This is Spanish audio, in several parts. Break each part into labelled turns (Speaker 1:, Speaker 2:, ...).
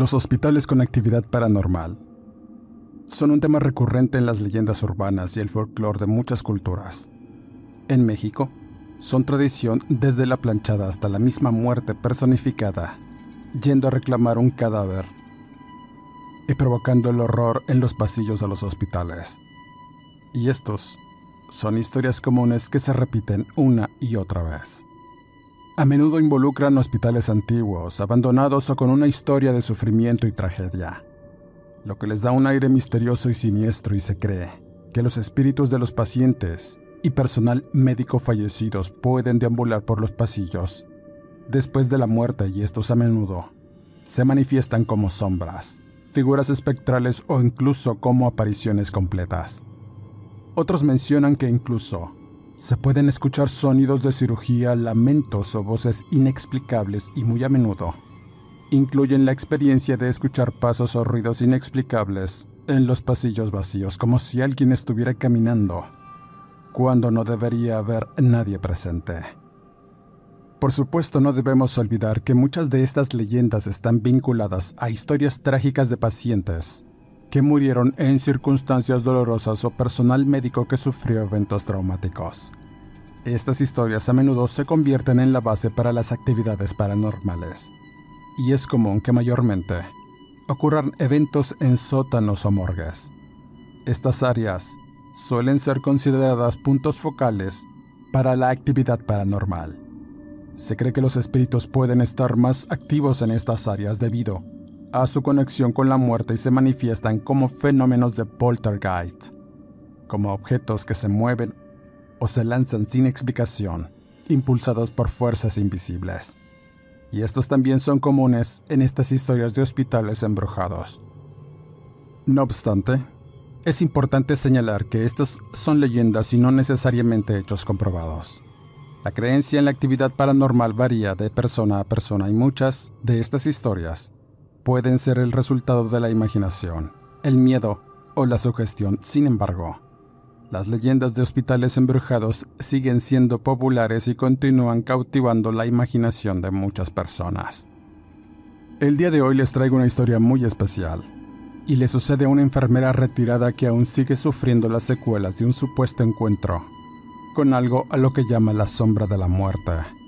Speaker 1: Los hospitales con actividad paranormal son un tema recurrente en las leyendas urbanas y el folclore de muchas culturas. En México, son tradición desde la planchada hasta la misma muerte personificada, yendo a reclamar un cadáver y provocando el horror en los pasillos de los hospitales. Y estos son historias comunes que se repiten una y otra vez. A menudo involucran hospitales antiguos, abandonados o con una historia de sufrimiento y tragedia, lo que les da un aire misterioso y siniestro y se cree que los espíritus de los pacientes y personal médico fallecidos pueden deambular por los pasillos después de la muerte y estos a menudo se manifiestan como sombras, figuras espectrales o incluso como apariciones completas. Otros mencionan que incluso se pueden escuchar sonidos de cirugía, lamentos o voces inexplicables y muy a menudo incluyen la experiencia de escuchar pasos o ruidos inexplicables en los pasillos vacíos, como si alguien estuviera caminando, cuando no debería haber nadie presente. Por supuesto, no debemos olvidar que muchas de estas leyendas están vinculadas a historias trágicas de pacientes que murieron en circunstancias dolorosas o personal médico que sufrió eventos traumáticos. Estas historias a menudo se convierten en la base para las actividades paranormales, y es común que mayormente ocurran eventos en sótanos o morgues. Estas áreas suelen ser consideradas puntos focales para la actividad paranormal. Se cree que los espíritus pueden estar más activos en estas áreas debido a su conexión con la muerte y se manifiestan como fenómenos de poltergeist, como objetos que se mueven o se lanzan sin explicación, impulsados por fuerzas invisibles. Y estos también son comunes en estas historias de hospitales embrujados. No obstante, es importante señalar que estas son leyendas y no necesariamente hechos comprobados. La creencia en la actividad paranormal varía de persona a persona y muchas de estas historias pueden ser el resultado de la imaginación, el miedo o la sugestión. Sin embargo, las leyendas de hospitales embrujados siguen siendo populares y continúan cautivando la imaginación de muchas personas. El día de hoy les traigo una historia muy especial, y le sucede a una enfermera retirada que aún sigue sufriendo las secuelas de un supuesto encuentro con algo a lo que llama la sombra de la muerte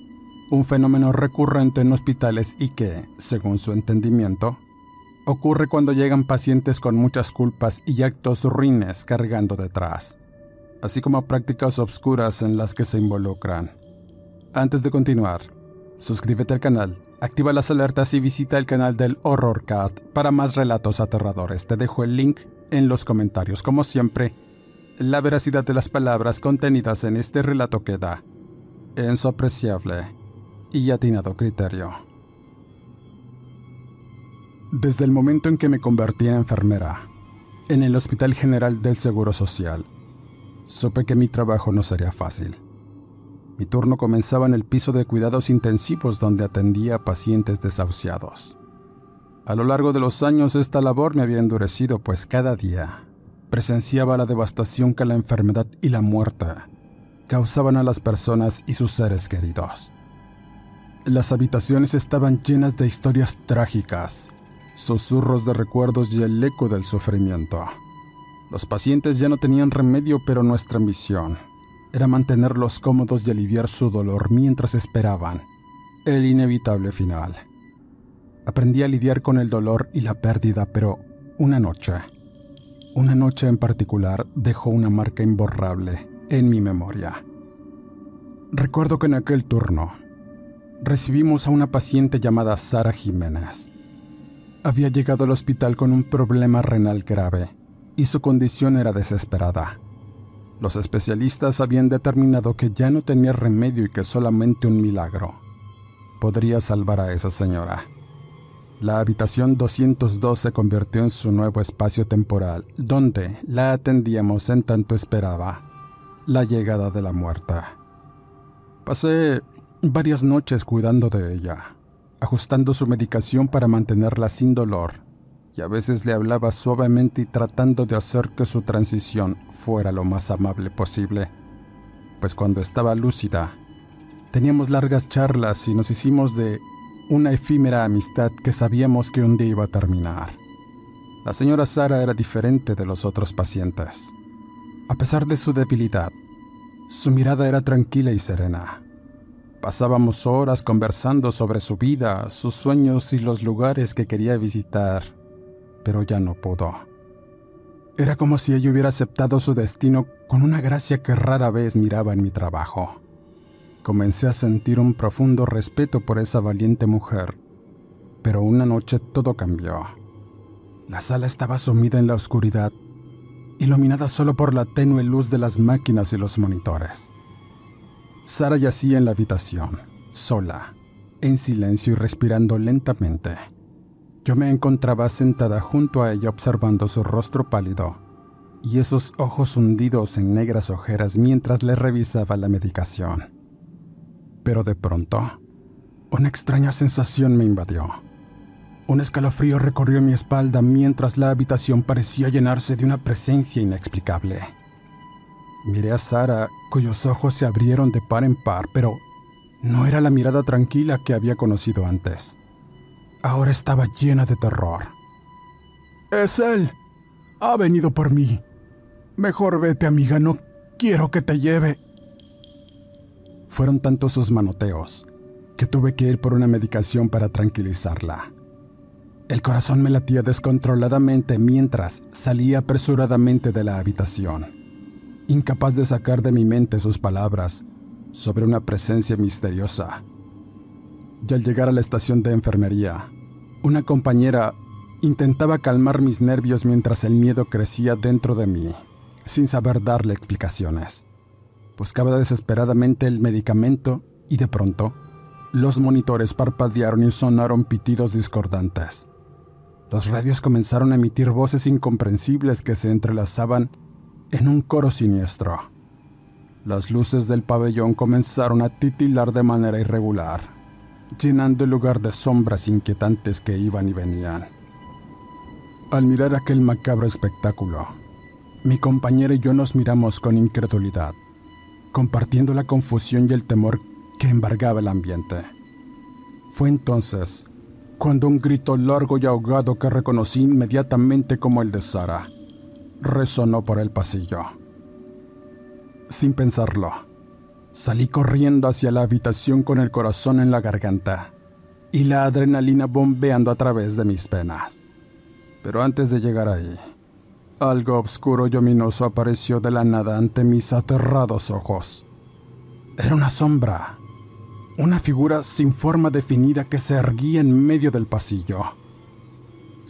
Speaker 1: un fenómeno recurrente en hospitales y que, según su entendimiento, ocurre cuando llegan pacientes con muchas culpas y actos ruines cargando detrás, así como prácticas obscuras en las que se involucran. Antes de continuar, suscríbete al canal, activa las alertas y visita el canal del Horrorcast para más relatos aterradores. Te dejo el link en los comentarios. Como siempre, la veracidad de las palabras contenidas en este relato queda en su apreciable y atinado criterio. Desde el momento en que me convertí en enfermera, en el Hospital General del Seguro Social, supe que mi trabajo no sería fácil. Mi turno comenzaba en el piso de cuidados intensivos donde atendía a pacientes desahuciados. A lo largo de los años esta labor me había endurecido, pues cada día presenciaba la devastación que la enfermedad y la muerte causaban a las personas y sus seres queridos. Las habitaciones estaban llenas de historias trágicas, susurros de recuerdos y el eco del sufrimiento. Los pacientes ya no tenían remedio, pero nuestra misión era mantenerlos cómodos y aliviar su dolor mientras esperaban el inevitable final. Aprendí a lidiar con el dolor y la pérdida, pero una noche, una noche en particular dejó una marca imborrable en mi memoria. Recuerdo que en aquel turno recibimos a una paciente llamada Sara Jiménez. Había llegado al hospital con un problema renal grave y su condición era desesperada. Los especialistas habían determinado que ya no tenía remedio y que solamente un milagro podría salvar a esa señora. La habitación 202 se convirtió en su nuevo espacio temporal, donde la atendíamos en tanto esperaba la llegada de la muerta. Pasé varias noches cuidando de ella, ajustando su medicación para mantenerla sin dolor, y a veces le hablaba suavemente y tratando de hacer que su transición fuera lo más amable posible, pues cuando estaba lúcida, teníamos largas charlas y nos hicimos de una efímera amistad que sabíamos que un día iba a terminar. La señora Sara era diferente de los otros pacientes. A pesar de su debilidad, su mirada era tranquila y serena. Pasábamos horas conversando sobre su vida, sus sueños y los lugares que quería visitar, pero ya no pudo. Era como si ella hubiera aceptado su destino con una gracia que rara vez miraba en mi trabajo comencé a sentir un profundo respeto por esa valiente mujer. Pero una noche todo cambió. La sala estaba sumida en la oscuridad, iluminada solo por la tenue luz de las máquinas y los monitores. Sara yacía en la habitación, sola, en silencio y respirando lentamente. Yo me encontraba sentada junto a ella observando su rostro pálido y esos ojos hundidos en negras ojeras mientras le revisaba la medicación. Pero de pronto, una extraña sensación me invadió. Un escalofrío recorrió mi espalda mientras la habitación parecía llenarse de una presencia inexplicable. Miré a Sara, cuyos ojos se abrieron de par en par, pero no era la mirada tranquila que había conocido antes. Ahora estaba llena de terror. Es él. Ha venido por mí. Mejor vete, amiga, no quiero que te lleve. Fueron tantos sus manoteos que tuve que ir por una medicación para tranquilizarla. El corazón me latía descontroladamente mientras salía apresuradamente de la habitación, incapaz de sacar de mi mente sus palabras sobre una presencia misteriosa. Y al llegar a la estación de enfermería, una compañera intentaba calmar mis nervios mientras el miedo crecía dentro de mí, sin saber darle explicaciones. Buscaba desesperadamente el medicamento y de pronto los monitores parpadearon y sonaron pitidos discordantes. Los radios comenzaron a emitir voces incomprensibles que se entrelazaban en un coro siniestro. Las luces del pabellón comenzaron a titilar de manera irregular, llenando el lugar de sombras inquietantes que iban y venían. Al mirar aquel macabro espectáculo, mi compañera y yo nos miramos con incredulidad compartiendo la confusión y el temor que embargaba el ambiente. Fue entonces cuando un grito largo y ahogado que reconocí inmediatamente como el de Sara resonó por el pasillo. Sin pensarlo, salí corriendo hacia la habitación con el corazón en la garganta y la adrenalina bombeando a través de mis venas. Pero antes de llegar ahí, algo oscuro y ominoso apareció de la nada ante mis aterrados ojos. Era una sombra, una figura sin forma definida que se erguía en medio del pasillo.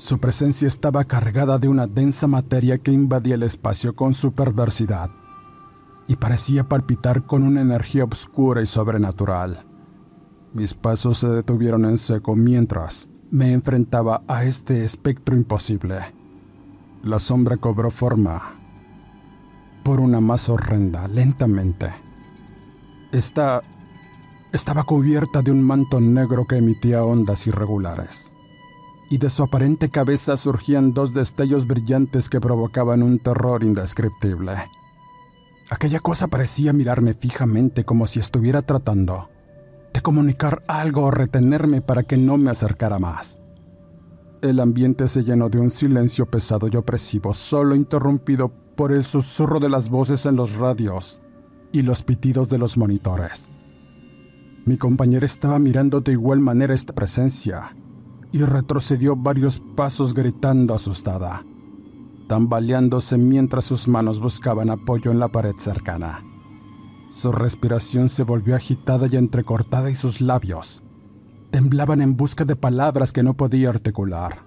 Speaker 1: Su presencia estaba cargada de una densa materia que invadía el espacio con su perversidad y parecía palpitar con una energía oscura y sobrenatural. Mis pasos se detuvieron en seco mientras me enfrentaba a este espectro imposible. La sombra cobró forma por una más horrenda, lentamente. Esta estaba cubierta de un manto negro que emitía ondas irregulares y de su aparente cabeza surgían dos destellos brillantes que provocaban un terror indescriptible. Aquella cosa parecía mirarme fijamente como si estuviera tratando de comunicar algo o retenerme para que no me acercara más. El ambiente se llenó de un silencio pesado y opresivo, solo interrumpido por el susurro de las voces en los radios y los pitidos de los monitores. Mi compañera estaba mirando de igual manera esta presencia y retrocedió varios pasos gritando asustada, tambaleándose mientras sus manos buscaban apoyo en la pared cercana. Su respiración se volvió agitada y entrecortada y sus labios temblaban en busca de palabras que no podía articular.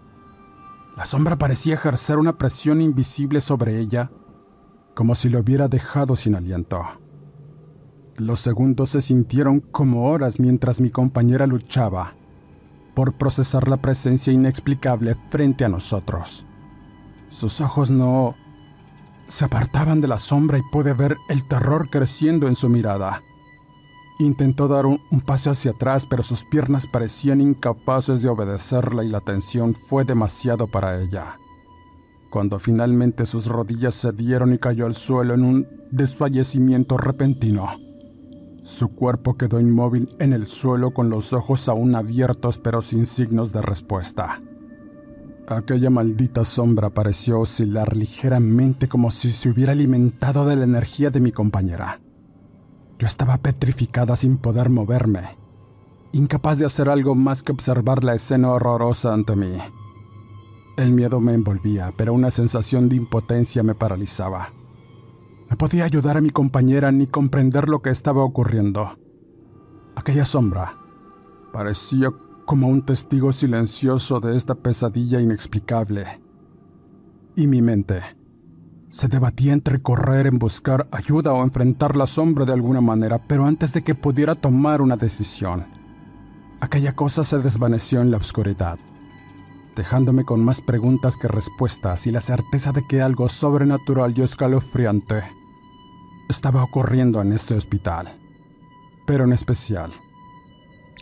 Speaker 1: La sombra parecía ejercer una presión invisible sobre ella, como si lo hubiera dejado sin aliento. Los segundos se sintieron como horas mientras mi compañera luchaba por procesar la presencia inexplicable frente a nosotros. Sus ojos no se apartaban de la sombra y pude ver el terror creciendo en su mirada. Intentó dar un, paso hacia atrás, pero sus piernas parecían incapaces de obedecerla y la tensión fue demasiado para ella. Cuando finalmente sus rodillas cedieron y cayó al suelo en un desfallecimiento repentino, su cuerpo quedó inmóvil en el suelo con los ojos aún abiertos pero sin signos de respuesta. Aquella maldita sombra pareció oscilar ligeramente como si se hubiera alimentado de la energía de mi compañera. Yo estaba petrificada sin poder moverme, incapaz de hacer algo más que observar la escena horrorosa ante mí. El miedo me envolvía, pero una sensación de impotencia me paralizaba. Podía ayudar a mi compañera ni comprender lo que estaba ocurriendo. Aquella sombra parecía como un testigo silencioso de esta pesadilla inexplicable. Y mi mente se debatía entre correr en buscar ayuda o enfrentar la sombra de alguna manera, pero antes de que pudiera tomar una decisión, aquella cosa se desvaneció en la oscuridad, dejándome con más preguntas que respuestas y la certeza de que algo sobrenatural y escalofriante estaba ocurriendo en este hospital, pero en especial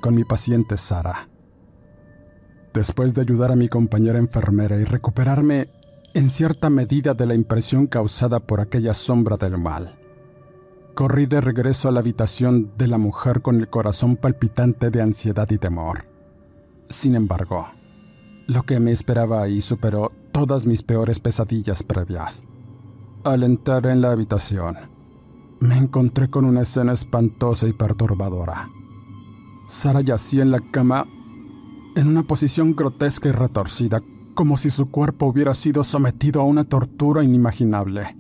Speaker 1: con mi paciente Sara. Después de ayudar a mi compañera enfermera y recuperarme en cierta medida de la impresión causada por aquella sombra del mal, corrí de regreso a la habitación de la mujer con el corazón palpitante de ansiedad y temor. Sin embargo, lo que me esperaba ahí superó todas mis peores pesadillas previas. Al entrar en la habitación, me encontré con una escena espantosa y perturbadora. Sara yacía en la cama en una posición grotesca y retorcida, como si su cuerpo hubiera sido sometido a una tortura inimaginable.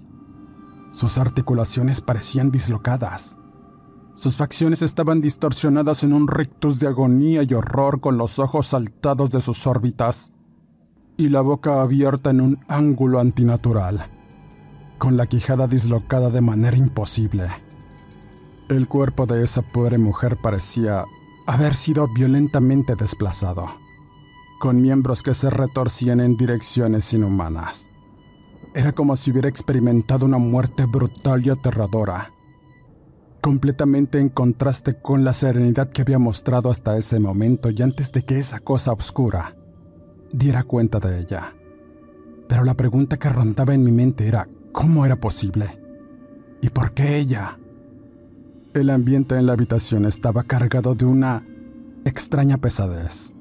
Speaker 1: Sus articulaciones parecían dislocadas. Sus facciones estaban distorsionadas en un rictus de agonía y horror con los ojos saltados de sus órbitas y la boca abierta en un ángulo antinatural con la quijada dislocada de manera imposible. El cuerpo de esa pobre mujer parecía haber sido violentamente desplazado, con miembros que se retorcían en direcciones inhumanas. Era como si hubiera experimentado una muerte brutal y aterradora, completamente en contraste con la serenidad que había mostrado hasta ese momento y antes de que esa cosa oscura diera cuenta de ella. Pero la pregunta que rondaba en mi mente era, ¿Cómo era posible? ¿Y por qué ella? El ambiente en la habitación estaba cargado de una extraña pesadez.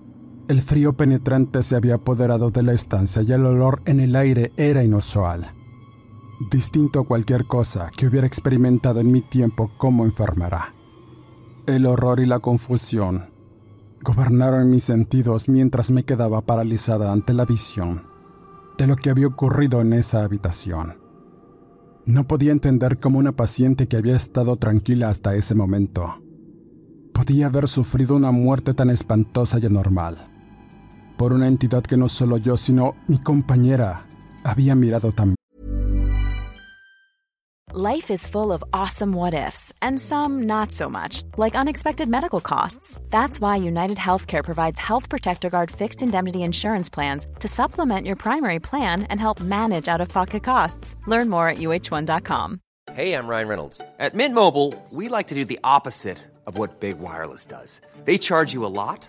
Speaker 1: El frío penetrante se había apoderado de la estancia y el olor en el aire era inusual, distinto a cualquier cosa que hubiera experimentado en mi tiempo como enfermera. El horror y la confusión gobernaron mis sentidos mientras me quedaba paralizada ante la visión de lo que había ocurrido en esa habitación. No podía entender cómo una paciente que había estado tranquila hasta ese momento podía haber sufrido una muerte tan espantosa y anormal por una entidad que no solo yo, sino mi compañera había mirado también.
Speaker 2: Life is full of awesome what ifs and some not so much, like unexpected medical costs. That's why United Healthcare provides Health Protector Guard fixed indemnity insurance plans to supplement your primary plan and help manage out of pocket costs. Learn more at uh1.com.
Speaker 3: Hey, I'm Ryan Reynolds. At Mint Mobile, we like to do the opposite of what Big Wireless does. They charge you a lot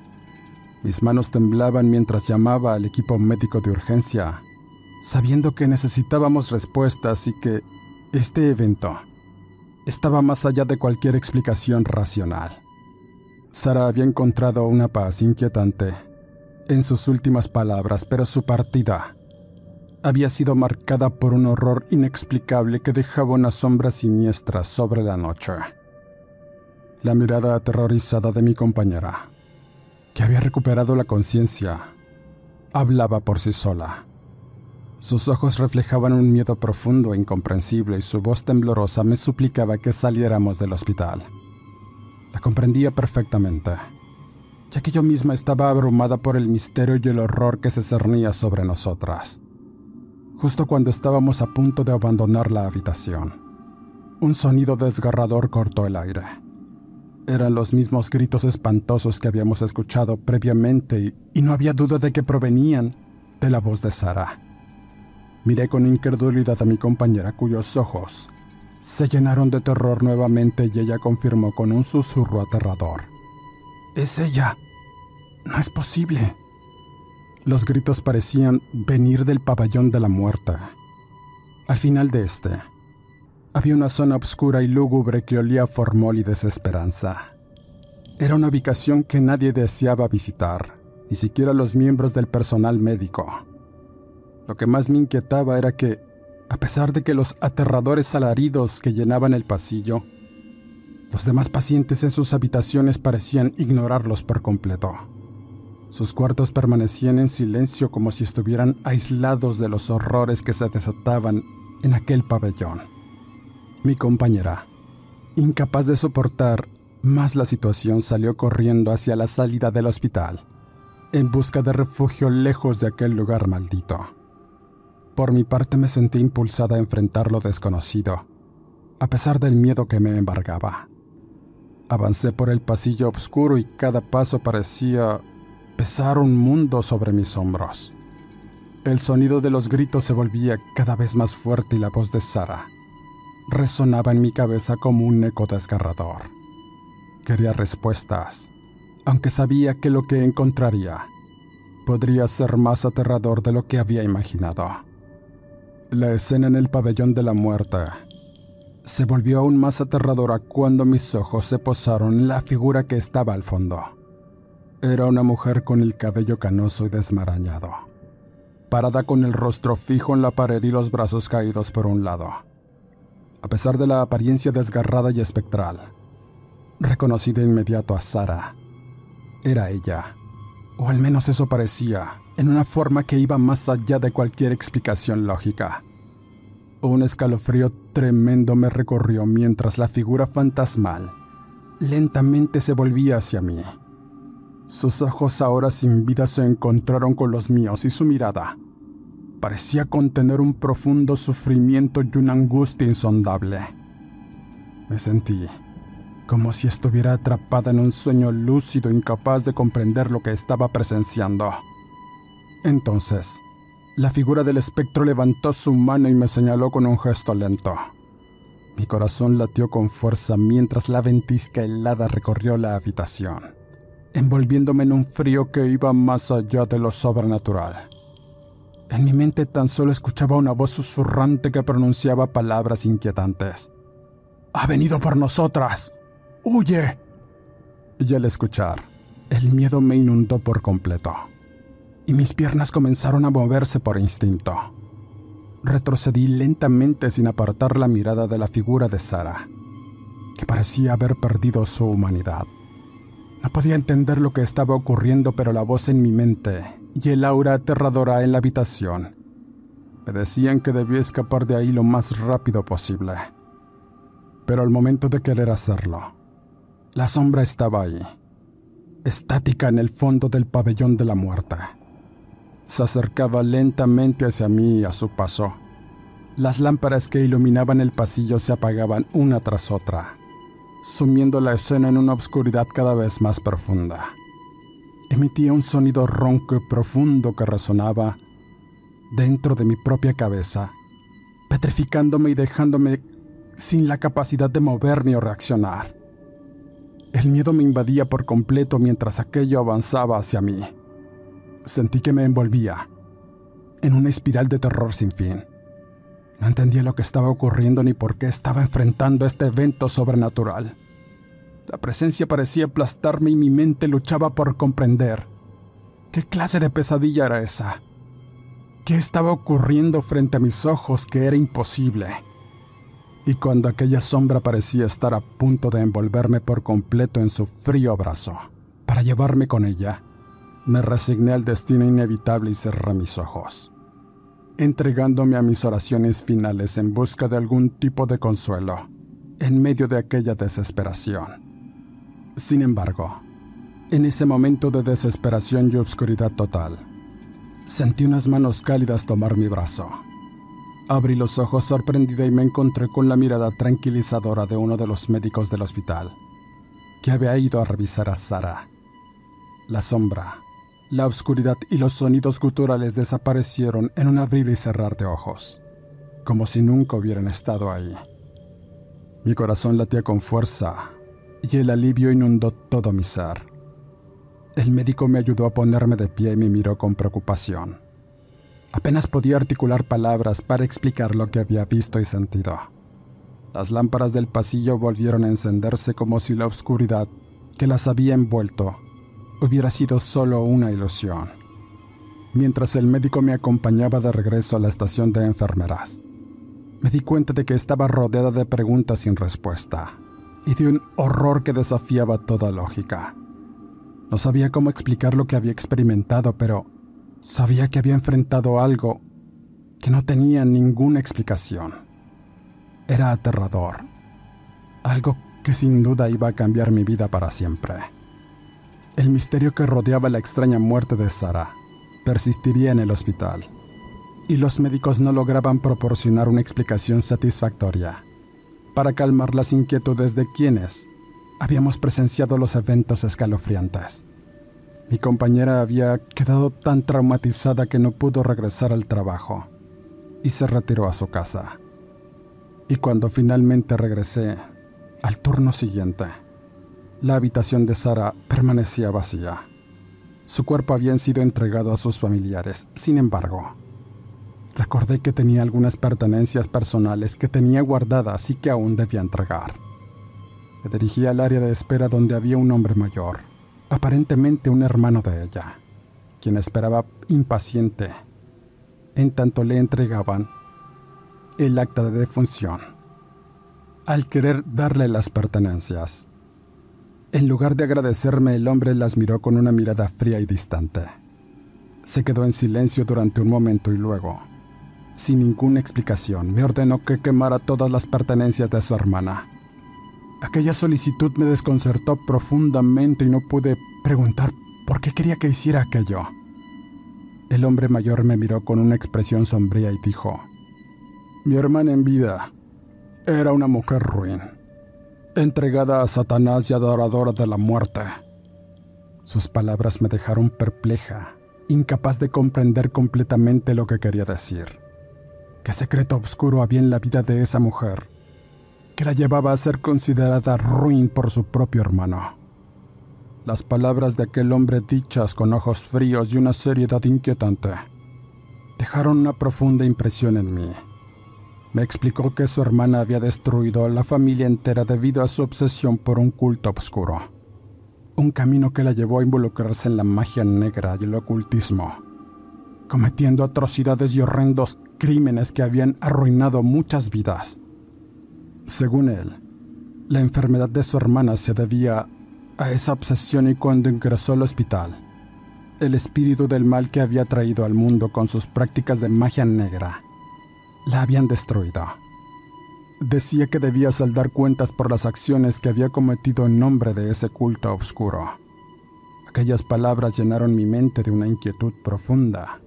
Speaker 1: Mis manos temblaban mientras llamaba al equipo médico de urgencia, sabiendo que necesitábamos respuestas y que este evento estaba más allá de cualquier explicación racional. Sara había encontrado una paz inquietante en sus últimas palabras, pero su partida había sido marcada por un horror inexplicable que dejaba una sombra siniestra sobre la noche. La mirada aterrorizada de mi compañera, que había recuperado la conciencia, hablaba por sí sola. Sus ojos reflejaban un miedo profundo e incomprensible y su voz temblorosa me suplicaba que saliéramos del hospital. La comprendía perfectamente, ya que yo misma estaba abrumada por el misterio y el horror que se cernía sobre nosotras. Justo cuando estábamos a punto de abandonar la habitación, un sonido desgarrador cortó el aire. Eran los mismos gritos espantosos que habíamos escuchado previamente y, no había duda de que provenían de la voz de Sara. Miré con incredulidad a mi compañera cuyos ojos se llenaron de terror nuevamente y ella confirmó con un susurro aterrador. Es ella. No es posible. Los gritos parecían venir del pabellón de la muerta. Al final de este, había una zona oscura y lúgubre que olía a formol y desesperanza. Era una ubicación que nadie deseaba visitar, ni siquiera los miembros del personal médico. Lo que más me inquietaba era que, a pesar de que los aterradores alaridos que llenaban el pasillo, los demás pacientes en sus habitaciones parecían ignorarlos por completo. Sus cuartos permanecían en silencio como si estuvieran aislados de los horrores que se desataban en aquel pabellón. Mi compañera, incapaz de soportar más la situación, salió corriendo hacia la salida del hospital, en busca de refugio lejos de aquel lugar maldito. Por mi parte me sentí impulsada a enfrentar lo desconocido, a pesar del miedo que me embargaba. Avancé por el pasillo oscuro y cada paso parecía pesar un mundo sobre mis hombros. El sonido de los gritos se volvía cada vez más fuerte y la voz de Sara resonaba en mi cabeza como un eco desgarrador. Quería respuestas, aunque sabía que lo que encontraría podría ser más aterrador de lo que había imaginado. La escena en el pabellón de la muerte se volvió aún más aterradora cuando mis ojos se posaron en la figura que estaba al fondo. Era una mujer con el cabello canoso y desmarañado, parada con el rostro fijo en la pared y los brazos caídos por un lado. A pesar de la apariencia desgarrada y espectral, reconocí de inmediato a Sara. Era ella, o al menos eso parecía, en una forma que iba más allá de cualquier explicación lógica. Un escalofrío tremendo me recorrió mientras la figura fantasmal lentamente se volvía hacia mí. Sus ojos ahora sin vida se encontraron con los míos y su mirada parecía contener un profundo sufrimiento y una angustia insondable. Me sentí como si estuviera atrapada en un sueño lúcido incapaz de comprender lo que estaba presenciando. Entonces, la figura del espectro levantó su mano y me señaló con un gesto lento. Mi corazón latió con fuerza mientras la ventisca helada recorrió la habitación, envolviéndome en un frío que iba más allá de lo sobrenatural. En mi mente tan solo escuchaba una voz susurrante que pronunciaba palabras inquietantes. ¡Ha venido por nosotras! ¡Huye! Y al escuchar, el miedo me inundó por completo y mis piernas comenzaron a moverse por instinto. Retrocedí lentamente sin apartar la mirada de la figura de Sara, que parecía haber perdido su humanidad. No podía entender lo que estaba ocurriendo, pero la voz en mi mente y el aura aterradora en la habitación me decían que debía escapar de ahí lo más rápido posible. Pero al momento de querer hacerlo, la sombra estaba ahí, estática en el fondo del pabellón de la muerte Se acercaba lentamente hacia mí y a su paso. Las lámparas que iluminaban el pasillo se apagaban una tras otra, sumiendo la escena en una oscuridad cada vez más profunda. Emitía un sonido ronco y profundo que resonaba dentro de mi propia cabeza, petrificándome y dejándome sin la capacidad de moverme o reaccionar. El miedo me invadía por completo mientras aquello avanzaba hacia mí. Sentí que me envolvía en una espiral de terror sin fin. No entendía lo que estaba ocurriendo ni por qué estaba enfrentando este evento sobrenatural. La presencia parecía aplastarme y mi mente luchaba por comprender. ¿Qué clase de pesadilla era esa? ¿Qué estaba ocurriendo frente a mis ojos que era imposible? Y cuando aquella sombra parecía estar a punto de envolverme por completo en su frío abrazo, para llevarme con ella, me resigné al destino inevitable y cerré mis ojos, entregándome a mis oraciones finales en busca de algún tipo de consuelo en medio de aquella desesperación. Sin embargo, en ese momento de desesperación y obscuridad total, sentí unas manos cálidas tomar mi brazo. Abrí los ojos sorprendida y me encontré con la mirada tranquilizadora de uno de los médicos del hospital, que había ido a revisar a Sara. La sombra, la oscuridad y los sonidos guturales desaparecieron en un abrir y cerrar de ojos, como si nunca hubieran estado ahí. Mi corazón latía con fuerza y el alivio inundó todo mi ser. El médico me ayudó a ponerme de pie y me miró con preocupación. Apenas podía articular palabras para explicar lo que había visto y sentido. Las lámparas del pasillo volvieron a encenderse como si la oscuridad que las había envuelto hubiera sido solo una ilusión. Mientras el médico me acompañaba de regreso a la estación de enfermeras, me di cuenta de que estaba rodeada de preguntas sin respuesta y de un horror que desafiaba toda lógica. No sabía cómo explicar lo que había experimentado, pero sabía que había enfrentado algo que no tenía ninguna explicación. Era aterrador. Algo que sin duda iba a cambiar mi vida para siempre. El misterio que rodeaba la extraña muerte de Sara persistiría en el hospital, y los médicos no lograban proporcionar una explicación satisfactoria para calmar las inquietudes de quienes habíamos presenciado los eventos escalofriantes. Mi compañera había quedado tan traumatizada que no pudo regresar al trabajo y se retiró a su casa. Y cuando finalmente regresé, al turno siguiente, la habitación de Sara permanecía vacía. Su cuerpo había sido entregado a sus familiares. Sin embargo, Recordé que tenía algunas pertenencias personales que tenía guardadas y que aún debía entregar. Me dirigí al área de espera donde había un hombre mayor, aparentemente un hermano de ella, quien esperaba impaciente, en tanto le entregaban el acta de defunción. Al querer darle las pertenencias, en lugar de agradecerme, el hombre las miró con una mirada fría y distante. Se quedó en silencio durante un momento y luego, sin ninguna explicación, me ordenó que quemara todas las pertenencias de su hermana. Aquella solicitud me desconcertó profundamente y no pude preguntar por qué quería que hiciera aquello. El hombre mayor me miró con una expresión sombría y dijo, Mi hermana en vida era una mujer ruin, entregada a Satanás y adoradora de la muerte. Sus palabras me dejaron perpleja, incapaz de comprender completamente lo que quería decir. ¿Qué secreto oscuro había en la vida de esa mujer que la llevaba a ser considerada ruin por su propio hermano? Las palabras de aquel hombre dichas con ojos fríos y una seriedad inquietante dejaron una profunda impresión en mí. Me explicó que su hermana había destruido a la familia entera debido a su obsesión por un culto oscuro, un camino que la llevó a involucrarse en la magia negra y el ocultismo, cometiendo atrocidades y horrendos crímenes que habían arruinado muchas vidas. Según él, la enfermedad de su hermana se debía a esa obsesión y cuando ingresó al hospital, el espíritu del mal que había traído al mundo con sus prácticas de magia negra la habían destruido. Decía que debía saldar cuentas por las acciones que había cometido en nombre de ese culto oscuro. Aquellas palabras llenaron mi mente de una inquietud profunda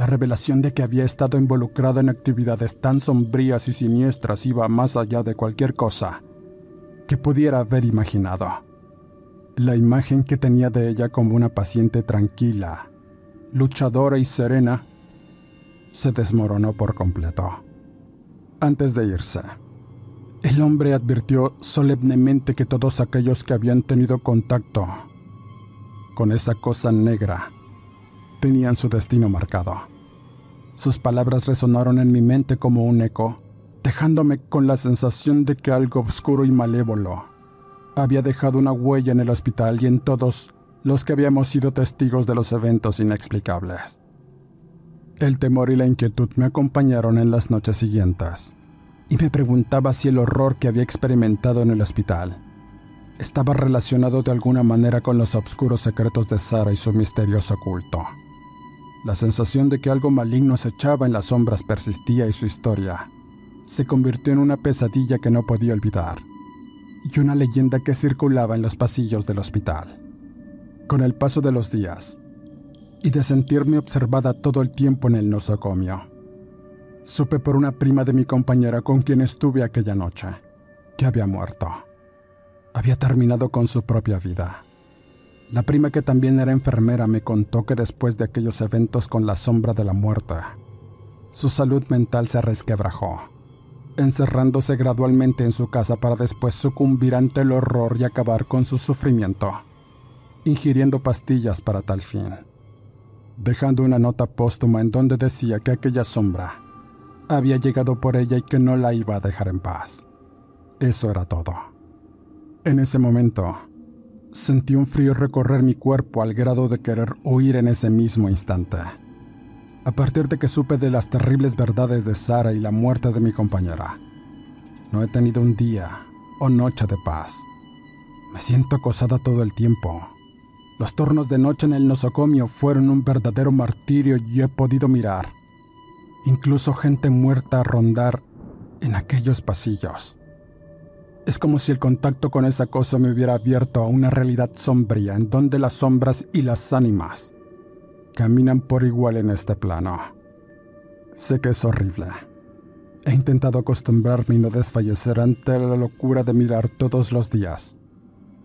Speaker 1: La revelación de que había estado involucrado en actividades tan sombrías y siniestras iba más allá de cualquier cosa que pudiera haber imaginado. La imagen que tenía de ella como una paciente tranquila, luchadora y serena, se desmoronó por completo. Antes de irse, el hombre advirtió solemnemente que todos aquellos que habían tenido contacto con esa cosa negra tenían su destino marcado. Sus palabras resonaron en mi mente como un eco, dejándome con la sensación de que algo oscuro y malévolo había dejado una huella en el hospital y en todos los que habíamos sido testigos de los eventos inexplicables. El temor y la inquietud me acompañaron en las noches siguientes, y me preguntaba si el horror que había experimentado en el hospital estaba relacionado de alguna manera con los oscuros secretos de Sara y su misterioso culto. La sensación de que algo maligno se echaba en las sombras persistía y su historia se convirtió en una pesadilla que no podía olvidar y una leyenda que circulaba en los pasillos del hospital. Con el paso de los días y de sentirme observada todo el tiempo en el nosocomio, supe por una prima de mi compañera con quien estuve aquella noche que había muerto. Había terminado con su propia vida. La prima que también era enfermera me contó que después de aquellos eventos con la sombra de la muerte, su salud mental se resquebrajó encerrándose gradualmente en su casa para después sucumbir ante el horror y acabar con su sufrimiento, ingiriendo pastillas para tal fin, dejando una nota póstuma en donde decía que aquella sombra había llegado por ella y que no la iba a dejar en paz. Eso era todo. En ese momento, sentí un frío recorrer mi cuerpo al grado de querer huir en ese mismo instante. A partir de que supe de las terribles verdades de Sara y la muerte de mi compañera, no he tenido un día o noche de paz. Me siento acosada todo el tiempo. Los turnos de noche en el nosocomio fueron un verdadero martirio y he podido mirar, incluso gente muerta a rondar en aquellos pasillos. Es como si el contacto con esa cosa me hubiera abierto a una realidad sombría en donde las sombras y las ánimas caminan por igual en este plano. Sé que es horrible. He intentado acostumbrarme y no desfallecer ante la locura de mirar todos los días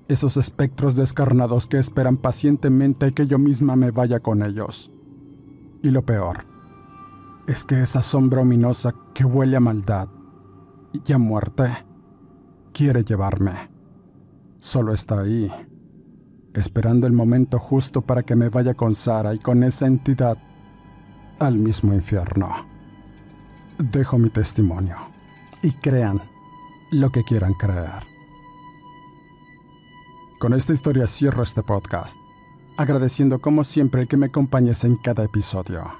Speaker 1: esos espectros descarnados que esperan pacientemente que yo misma me vaya con ellos. Y lo peor es que esa sombra ominosa que huele a maldad y a muerte quiere llevarme. Solo está ahí esperando el momento justo para que me vaya con Sara y con esa entidad al mismo infierno. Dejo mi testimonio y crean lo que quieran creer. Con esta historia cierro este podcast, agradeciendo como siempre que me acompañes en cada episodio.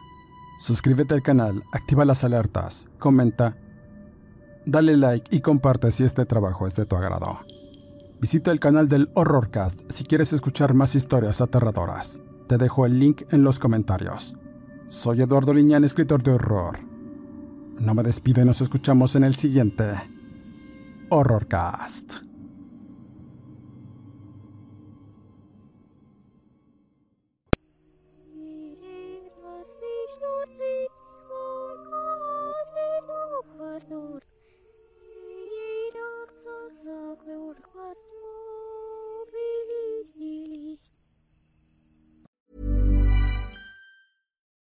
Speaker 1: Suscríbete al canal, activa las alertas, comenta, dale like y comparte si este trabajo es de tu agrado. Visita el canal del Horrorcast si quieres escuchar más historias aterradoras. Te dejo el link en los comentarios. Soy Eduardo Liñán, escritor de horror. No me despido y nos escuchamos en el siguiente Horrorcast.